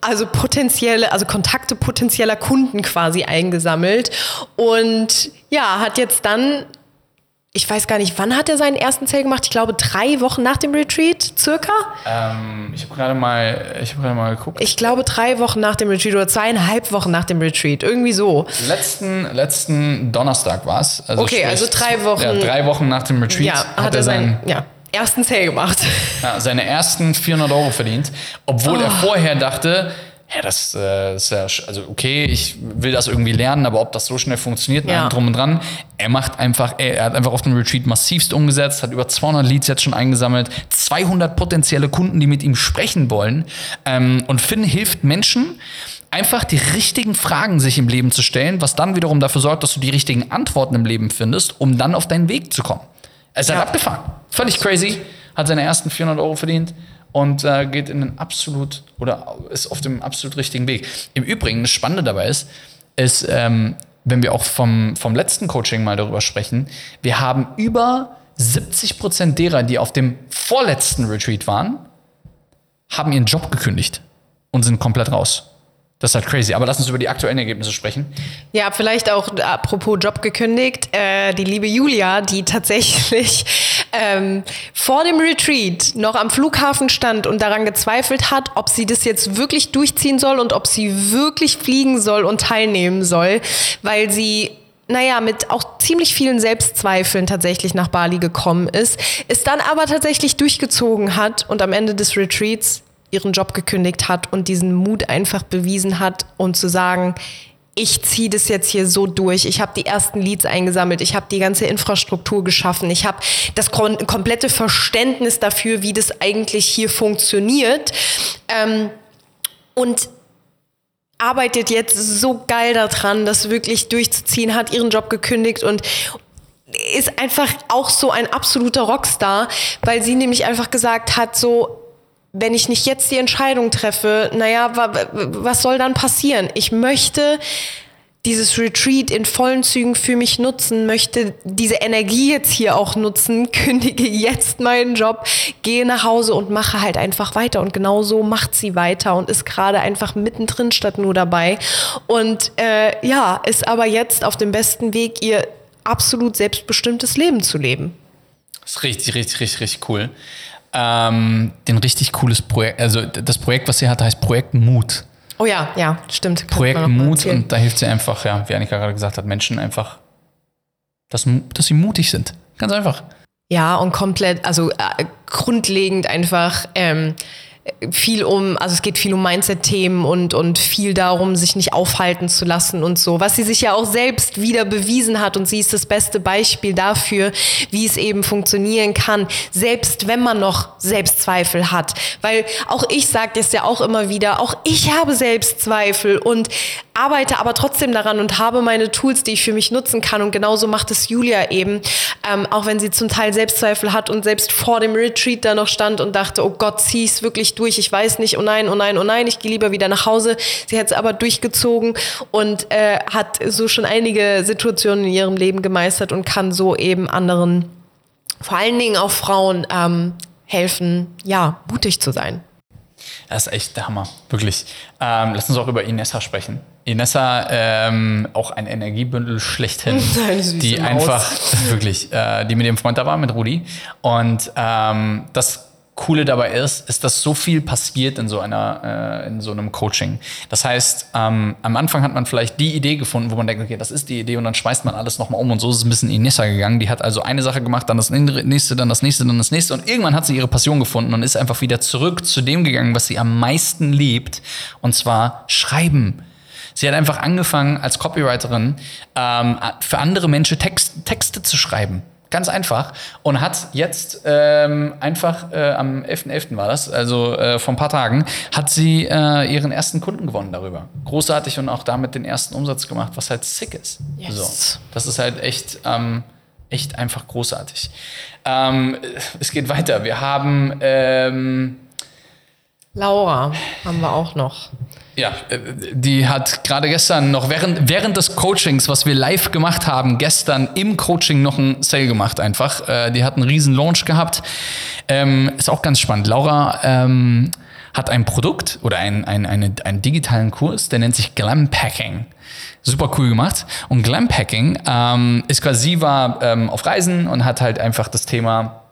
also potenzielle, also Kontakte potenzieller Kunden quasi eingesammelt und ja, hat jetzt dann ich weiß gar nicht, wann hat er seinen ersten Zell gemacht? Ich glaube drei Wochen nach dem Retreat, circa. Ähm, ich habe gerade mal, ich gerade mal geguckt. Ich glaube drei Wochen nach dem Retreat oder zweieinhalb Wochen nach dem Retreat, irgendwie so. Letzten, letzten Donnerstag war es. Also okay, sprich, also drei Wochen. Ja, drei Wochen nach dem Retreat ja, hat, hat er seinen, ja, ersten Zell gemacht. Ja, seine ersten 400 Euro verdient, obwohl oh. er vorher dachte, ja, das äh, ist ja, also okay, ich will das irgendwie lernen, aber ob das so schnell funktioniert, ja. drum und dran. Er macht einfach, er hat einfach auf dem Retreat massivst umgesetzt, hat über 200 Leads jetzt schon eingesammelt, 200 potenzielle Kunden, die mit ihm sprechen wollen. Ähm, und Finn hilft Menschen, einfach die richtigen Fragen sich im Leben zu stellen, was dann wiederum dafür sorgt, dass du die richtigen Antworten im Leben findest, um dann auf deinen Weg zu kommen. Er ist halt ja. abgefahren. Völlig crazy. Hat seine ersten 400 Euro verdient und äh, geht in einen absolut oder ist auf dem absolut richtigen Weg. Im Übrigen, das Spannende dabei ist, ist, ähm, wenn wir auch vom, vom letzten Coaching mal darüber sprechen, wir haben über 70 Prozent derer, die auf dem vorletzten Retreat waren, haben ihren Job gekündigt und sind komplett raus. Das ist halt crazy. Aber lass uns über die aktuellen Ergebnisse sprechen. Ja, vielleicht auch apropos Job gekündigt. Äh, die liebe Julia, die tatsächlich ähm, vor dem Retreat noch am Flughafen stand und daran gezweifelt hat, ob sie das jetzt wirklich durchziehen soll und ob sie wirklich fliegen soll und teilnehmen soll, weil sie naja, mit auch ziemlich vielen Selbstzweifeln tatsächlich nach Bali gekommen ist, es dann aber tatsächlich durchgezogen hat und am Ende des Retreats ihren Job gekündigt hat und diesen Mut einfach bewiesen hat und zu sagen, ich ziehe das jetzt hier so durch. Ich habe die ersten Leads eingesammelt, ich habe die ganze Infrastruktur geschaffen, ich habe das kom komplette Verständnis dafür, wie das eigentlich hier funktioniert. Ähm, und arbeitet jetzt so geil daran, das wirklich durchzuziehen, hat ihren Job gekündigt und ist einfach auch so ein absoluter Rockstar, weil sie nämlich einfach gesagt hat, so wenn ich nicht jetzt die Entscheidung treffe, naja, was soll dann passieren? Ich möchte dieses Retreat in vollen Zügen für mich nutzen, möchte diese Energie jetzt hier auch nutzen, kündige jetzt meinen Job, gehe nach Hause und mache halt einfach weiter. Und genau so macht sie weiter und ist gerade einfach mittendrin statt nur dabei. Und äh, ja, ist aber jetzt auf dem besten Weg, ihr absolut selbstbestimmtes Leben zu leben. Das ist richtig, richtig, richtig, richtig cool. Ähm, den richtig cooles Projekt, also das Projekt, was sie hat, heißt Projekt Mut. Oh ja, ja, stimmt. Projekt Mut und da hilft sie einfach, ja, wie Annika gerade gesagt hat, Menschen einfach, dass, dass sie mutig sind. Ganz einfach. Ja, und komplett, also äh, grundlegend einfach ähm, viel um, also es geht viel um Mindset-Themen und, und viel darum, sich nicht aufhalten zu lassen und so. Was sie sich ja auch selbst wieder bewiesen hat und sie ist das beste Beispiel dafür, wie es eben funktionieren kann, selbst wenn man noch Selbstzweifel hat. Weil auch ich sage das ja auch immer wieder, auch ich habe Selbstzweifel und arbeite aber trotzdem daran und habe meine Tools, die ich für mich nutzen kann. Und genauso macht es Julia eben, ähm, auch wenn sie zum Teil Selbstzweifel hat und selbst vor dem Retreat da noch stand und dachte, oh Gott, zieh es wirklich durch. Ich weiß nicht, oh nein, oh nein, oh nein, ich gehe lieber wieder nach Hause. Sie hat es aber durchgezogen und äh, hat so schon einige Situationen in ihrem Leben gemeistert und kann so eben anderen, vor allen Dingen auch Frauen, ähm, helfen, ja, mutig zu sein. Das ist echt der Hammer, wirklich. Ähm, lass uns auch über Inessa sprechen. Inessa, ähm, auch ein Energiebündel schlechthin, die einfach, wirklich, äh, die mit dem Freund da war, mit Rudi. Und ähm, das Coole dabei ist, ist, dass so viel passiert in so einer, äh, in so einem Coaching. Das heißt, ähm, am Anfang hat man vielleicht die Idee gefunden, wo man denkt, okay, das ist die Idee und dann schmeißt man alles nochmal um und so ist es ein bisschen Inessa gegangen. Die hat also eine Sache gemacht, dann das nächste, dann das nächste, dann das nächste und irgendwann hat sie ihre Passion gefunden und ist einfach wieder zurück zu dem gegangen, was sie am meisten liebt und zwar Schreiben. Sie hat einfach angefangen als Copywriterin ähm, für andere Menschen Text, Texte zu schreiben. Ganz einfach. Und hat jetzt ähm, einfach äh, am 11.11. war das, also äh, vor ein paar Tagen, hat sie äh, ihren ersten Kunden gewonnen darüber. Großartig und auch damit den ersten Umsatz gemacht, was halt sick ist. Yes. So, das ist halt echt, ähm, echt einfach großartig. Ähm, es geht weiter. Wir haben ähm, Laura haben wir auch noch. Ja, äh, die hat gerade gestern noch während, während des Coachings, was wir live gemacht haben, gestern im Coaching noch ein Sale gemacht einfach. Äh, Die hat einen riesen Launch gehabt. Ähm, ist auch ganz spannend. Laura ähm, hat ein Produkt oder ein, ein, eine, einen digitalen Kurs, der nennt sich Glampacking. Super cool gemacht. Und Glampacking ähm, ist quasi, sie war ähm, auf Reisen und hat halt einfach das Thema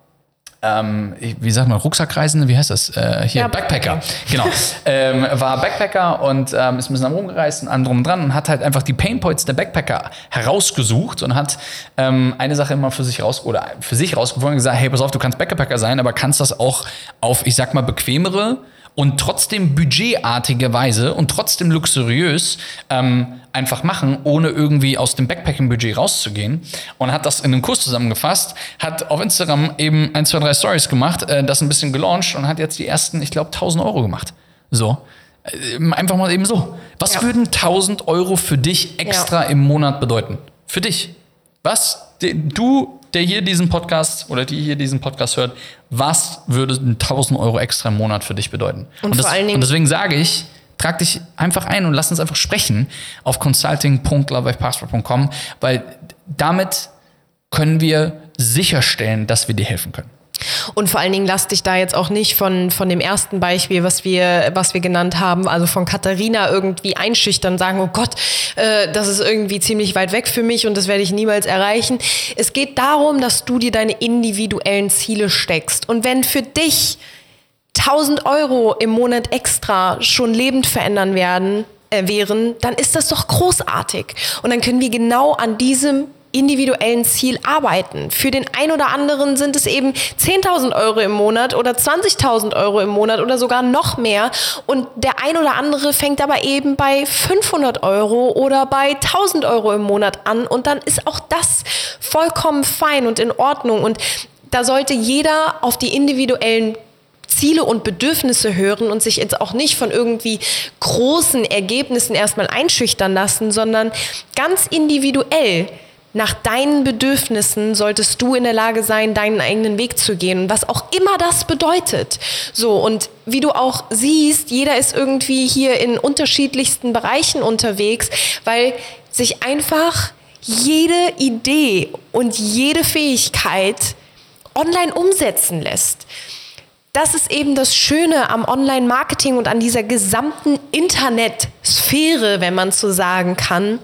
ähm, wie sagt man, Rucksackreisende, wie heißt das? Äh, hier, Ja, Backpacker. Genau. ähm, war Backpacker und ähm, ist ein bisschen am rumgereist und an drum dran und hat halt einfach die Painpoints der Backpacker herausgesucht und hat ähm, eine Sache immer für sich raus oder für sich rausgefunden und gesagt, hey, pass auf, du kannst Backpacker sein, aber kannst das auch auf, ich sag mal, bequemere und trotzdem budgetartige Weise und trotzdem luxuriös ähm, einfach machen, ohne irgendwie aus dem Backpacking-Budget rauszugehen. Und hat das in einem Kurs zusammengefasst, hat auf Instagram eben ein, zwei, drei Stories gemacht, äh, das ein bisschen gelauncht und hat jetzt die ersten, ich glaube, 1000 Euro gemacht. So. Äh, Einfach mal eben so. Was Ja. würden 1000 Euro für dich extra im Monat bedeuten? Für dich. Was, du, der hier diesen Podcast oder die hier diesen Podcast hört, was würde 1000 Euro extra im Monat für dich bedeuten? Und vor allen Dingen- und deswegen sage ich, trag dich einfach ein und lass uns einfach sprechen auf consulting.lovelifepassport.com, weil damit können wir sicherstellen, dass wir dir helfen können. Und vor allen Dingen lass dich da jetzt auch nicht von, von dem ersten Beispiel, was wir, was wir genannt haben, also von Katharina irgendwie einschüchtern, sagen, oh Gott, äh, das ist irgendwie ziemlich weit weg für mich und das werde ich niemals erreichen. Es geht darum, dass du dir deine individuellen Ziele steckst. Und wenn für dich 1000 Euro im Monat extra schon lebend verändern werden, äh, wären, dann ist das doch großartig. Und dann können wir genau an diesem individuellen Ziel arbeiten. Für den einen oder anderen sind es eben 10.000 Euro im Monat oder 20.000 Euro im Monat oder sogar noch mehr. Und der ein oder andere fängt aber eben bei 500 Euro oder bei 1.000 Euro im Monat an. Und dann ist auch das vollkommen fein und in Ordnung. Und da sollte jeder auf die individuellen Ziele und Bedürfnisse hören und sich jetzt auch nicht von irgendwie großen Ergebnissen erstmal einschüchtern lassen, sondern ganz individuell nach deinen Bedürfnissen solltest du in der Lage sein, deinen eigenen Weg zu gehen, was auch immer das bedeutet. So, und wie du auch siehst, jeder ist irgendwie hier in unterschiedlichsten Bereichen unterwegs, weil sich einfach jede Idee und jede Fähigkeit online umsetzen lässt. Das ist eben das Schöne am Online-Marketing und an dieser gesamten Internetsphäre, wenn man so sagen kann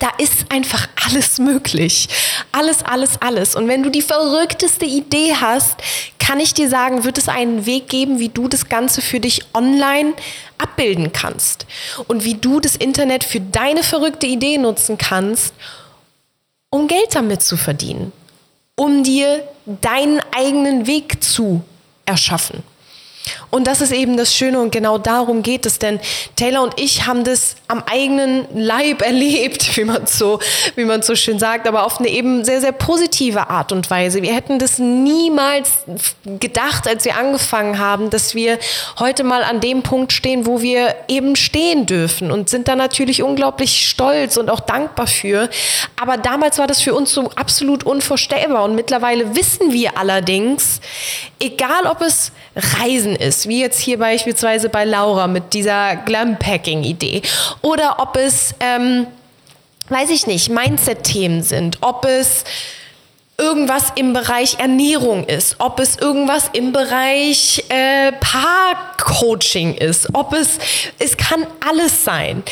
da ist einfach alles möglich. Alles, alles, alles. Und wenn du die verrückteste Idee hast, kann ich dir sagen, wird es einen Weg geben, wie du das Ganze für dich online abbilden kannst. Und wie du das Internet für deine verrückte Idee nutzen kannst, um Geld damit zu verdienen. Um dir deinen eigenen Weg zu erschaffen. Und das ist eben das Schöne und genau darum geht es, denn Taylor und ich haben das am eigenen Leib erlebt, wie man so, wie man so schön sagt, aber auf eine eben sehr, sehr positive Art und Weise. Wir hätten das niemals gedacht, als wir angefangen haben, dass wir heute mal an dem Punkt stehen, wo wir eben stehen dürfen und sind da natürlich unglaublich stolz und auch dankbar für. Aber damals war das für uns so absolut unvorstellbar und mittlerweile wissen wir allerdings, egal ob es Reisen ist, wie jetzt hier beispielsweise bei Laura mit dieser Glampacking-Idee, oder ob es, ähm, weiß ich nicht, Mindset-Themen sind, ob es irgendwas im Bereich Ernährung ist, ob es irgendwas im Bereich äh, Paarcoaching ist, ob es, es kann alles sein.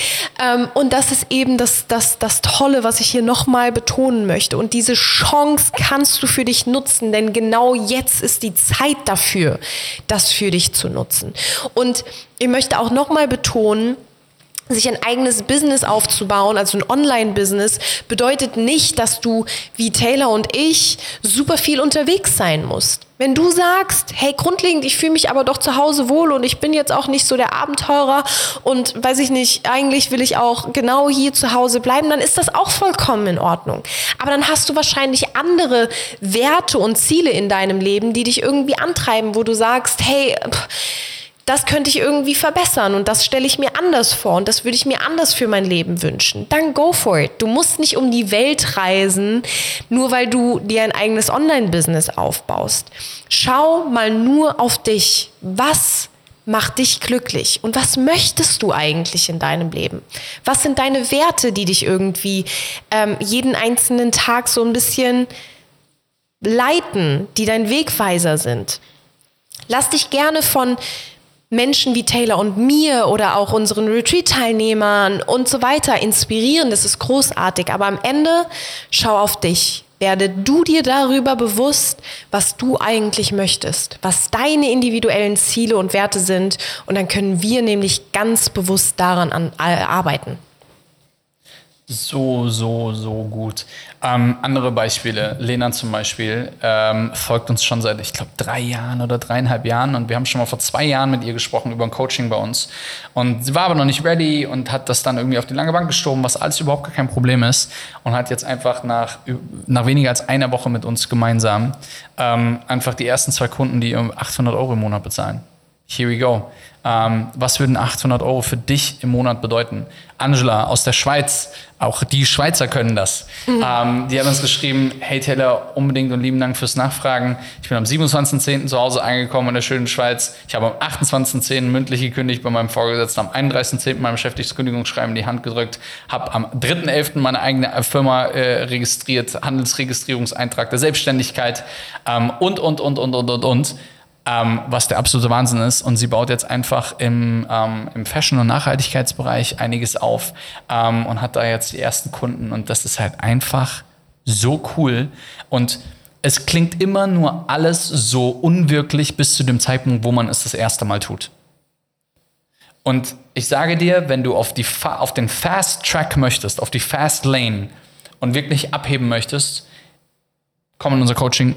Ähm, und das ist eben das, das, das Tolle, was ich hier nochmal betonen möchte. Und diese Chance kannst du für dich nutzen, denn genau jetzt ist die Zeit dafür, das für dich zu nutzen. Und ich möchte auch nochmal betonen, sich ein eigenes Business aufzubauen, also ein Online-Business, bedeutet nicht, dass du wie Taylor und ich super viel unterwegs sein musst. Wenn du sagst, hey, grundlegend, ich fühle mich aber doch zu Hause wohl und ich bin jetzt auch nicht so der Abenteurer und weiß ich nicht, eigentlich will ich auch genau hier zu Hause bleiben, dann ist das auch vollkommen in Ordnung. Aber dann hast du wahrscheinlich andere Werte und Ziele in deinem Leben, die dich irgendwie antreiben, wo du sagst, hey, pff, das könnte ich irgendwie verbessern und das stelle ich mir anders vor und das würde ich mir anders für mein Leben wünschen. Dann go for it. Du musst nicht um die Welt reisen, nur weil du dir ein eigenes Online-Business aufbaust. Schau mal nur auf dich. Was macht dich glücklich? Und was möchtest du eigentlich in deinem Leben? Was sind deine Werte, die dich irgendwie ähm, jeden einzelnen Tag so ein bisschen leiten, die dein Wegweiser sind? Lass dich gerne von Menschen wie Taylor und mir oder auch unseren Retreat-Teilnehmern und so weiter inspirieren. Das ist großartig. Aber am Ende schau auf dich. Werde du dir darüber bewusst, was du eigentlich möchtest, was deine individuellen Ziele und Werte sind. Und dann können wir nämlich ganz bewusst daran an, äh, arbeiten. So, so, so gut. Ähm, andere Beispiele. Lena zum Beispiel ähm, folgt uns schon seit, ich glaube, drei Jahren oder dreieinhalb Jahren. Und wir haben schon mal vor zwei Jahren mit ihr gesprochen über ein Coaching bei uns. Und sie war aber noch nicht ready und hat das dann irgendwie auf die lange Bank geschoben, was alles überhaupt gar kein Problem ist. Und hat jetzt einfach nach, nach weniger als einer Woche mit uns gemeinsam ähm, einfach die ersten zwei Kunden, die 800 Euro im Monat bezahlen. Here we go. Ähm, was würden 800 Euro für dich im Monat bedeuten? Angela aus der Schweiz, auch die Schweizer können das. Mhm. Ähm, die hat uns geschrieben, hey Taylor, unbedingt und lieben Dank fürs Nachfragen. Ich bin am 27.10. zu Hause angekommen in der schönen Schweiz. Ich habe am 28.10. mündlich gekündigt bei meinem Vorgesetzten, am 31.10. meinem Beschäftigungskündigungsschreiben in die Hand gedrückt, habe am 3.11. meine eigene Firma äh, registriert, Handelsregistrierungseintrag der Selbstständigkeit ähm, und, und, und, und, und, und, und ähm, was der absolute Wahnsinn ist. Und sie baut jetzt einfach im, ähm, im Fashion- und Nachhaltigkeitsbereich einiges auf ähm, und hat da jetzt die ersten Kunden. Und das ist halt einfach so cool. Und es klingt immer nur alles so unwirklich bis zu dem Zeitpunkt, wo man es das erste Mal tut. Und ich sage dir, wenn du auf, die auf den Fast Track möchtest, auf die Fast Lane und wirklich abheben möchtest, komm in unser Coaching,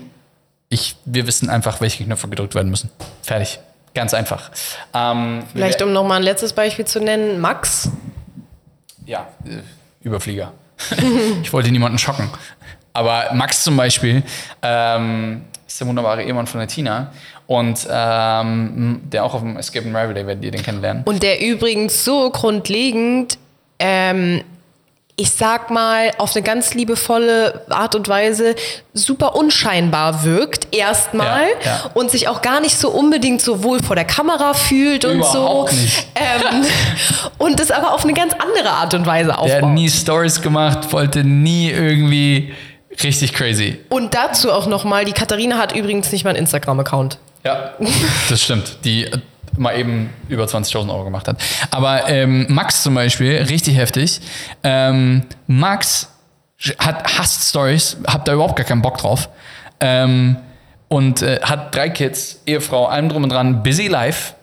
ich, wir wissen einfach, welche Knöpfe gedrückt werden müssen. Fertig. Ganz einfach. Ähm, Vielleicht, um nochmal ein letztes Beispiel zu nennen, Max. Ja, äh, Überflieger. ich wollte niemanden schocken. Aber Max zum Beispiel ähm, ist der wunderbare Ehemann von der Tina und ähm, der auch auf dem Escape and Rival Day werdet ihr den kennenlernen. Und der übrigens so grundlegend ähm, ich sag mal, auf eine ganz liebevolle Art und Weise super unscheinbar wirkt, erstmal, Ja, ja. und sich auch gar nicht so unbedingt so wohl vor der Kamera fühlt und Überhaupt so. nicht. Ähm, und es aber auf eine ganz andere Art und Weise Der hat aufbaut. nie Stories gemacht, wollte nie irgendwie richtig crazy. Und dazu auch nochmal, die Katharina hat übrigens nicht mal einen Instagram-Account. Ja, das stimmt. Die mal eben über 20.000 Euro gemacht hat. Aber ähm, Max zum Beispiel, richtig heftig. Ähm, Max hat hasst Stories, hab da überhaupt gar keinen Bock drauf. Ähm, und äh, hat drei Kids, Ehefrau, allem drum und dran, busy life.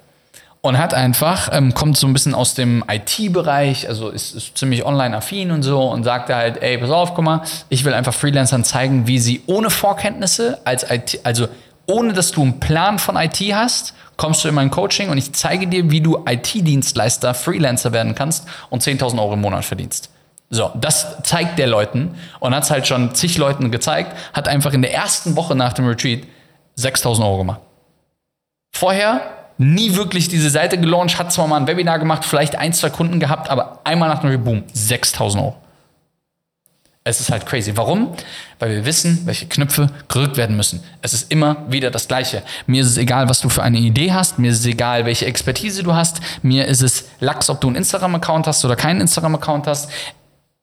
Und hat einfach, ähm, kommt so ein bisschen aus dem IT-Bereich, also ist, ist ziemlich online-affin und so und sagt halt, ey, pass auf, guck mal, ich will einfach Freelancern zeigen, wie sie ohne Vorkenntnisse als IT, also ohne dass du einen Plan von IT hast, kommst du in mein Coaching und ich zeige dir, wie du IT-Dienstleister, Freelancer werden kannst und 10.000 Euro im Monat verdienst. So, das zeigt der Leuten und hat es halt schon zig Leuten gezeigt, hat einfach in der ersten Woche nach dem Retreat 6.000 Euro gemacht. Vorher nie wirklich diese Seite gelauncht, hat zwar mal ein Webinar gemacht, vielleicht ein, zwei Kunden gehabt, aber einmal nach dem Retreat, boom, 6.000 Euro. Es ist halt crazy. Warum? Weil wir wissen, welche Knöpfe gerückt werden müssen. Es ist immer wieder das Gleiche. Mir ist es egal, was du für eine Idee hast. Mir ist es egal, welche Expertise du hast. Mir ist es Lachs, ob du einen Instagram-Account hast oder keinen Instagram-Account hast.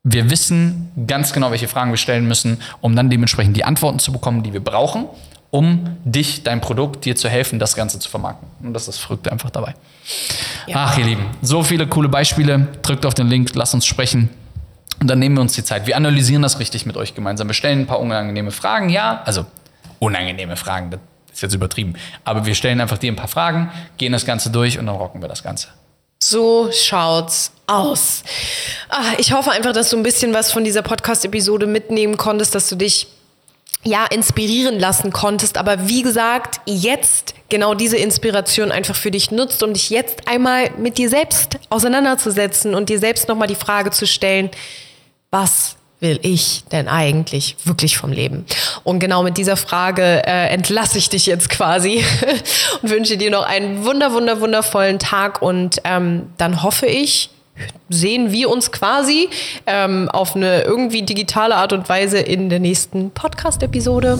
Wir wissen ganz genau, welche Fragen wir stellen müssen, um dann dementsprechend die Antworten zu bekommen, die wir brauchen, um dich, dein Produkt, dir zu helfen, das Ganze zu vermarkten. Und das ist das Verrückte einfach dabei. Ach, ihr Lieben, so viele coole Beispiele. Drückt auf den Link, lasst uns sprechen. Und dann nehmen wir uns die Zeit. Wir analysieren das richtig mit euch gemeinsam. Wir stellen ein paar unangenehme Fragen, ja. Also unangenehme Fragen, das ist jetzt übertrieben. Aber wir stellen einfach dir ein paar Fragen, gehen das Ganze durch und dann rocken wir das Ganze. So schaut's aus. Ah, ich hoffe einfach, dass du ein bisschen was von dieser Podcast-Episode mitnehmen konntest, dass du dich ja inspirieren lassen konntest. Aber wie gesagt, jetzt genau diese Inspiration einfach für dich nutzt, um dich jetzt einmal mit dir selbst auseinanderzusetzen und dir selbst nochmal die Frage zu stellen, was will ich denn eigentlich wirklich vom Leben? Und genau mit dieser Frage äh, entlasse ich dich jetzt quasi und wünsche dir noch einen wunder, wunder, wundervollen Tag und ähm, dann hoffe ich, sehen wir uns quasi ähm, auf eine irgendwie digitale Art und Weise in der nächsten Podcast-Episode.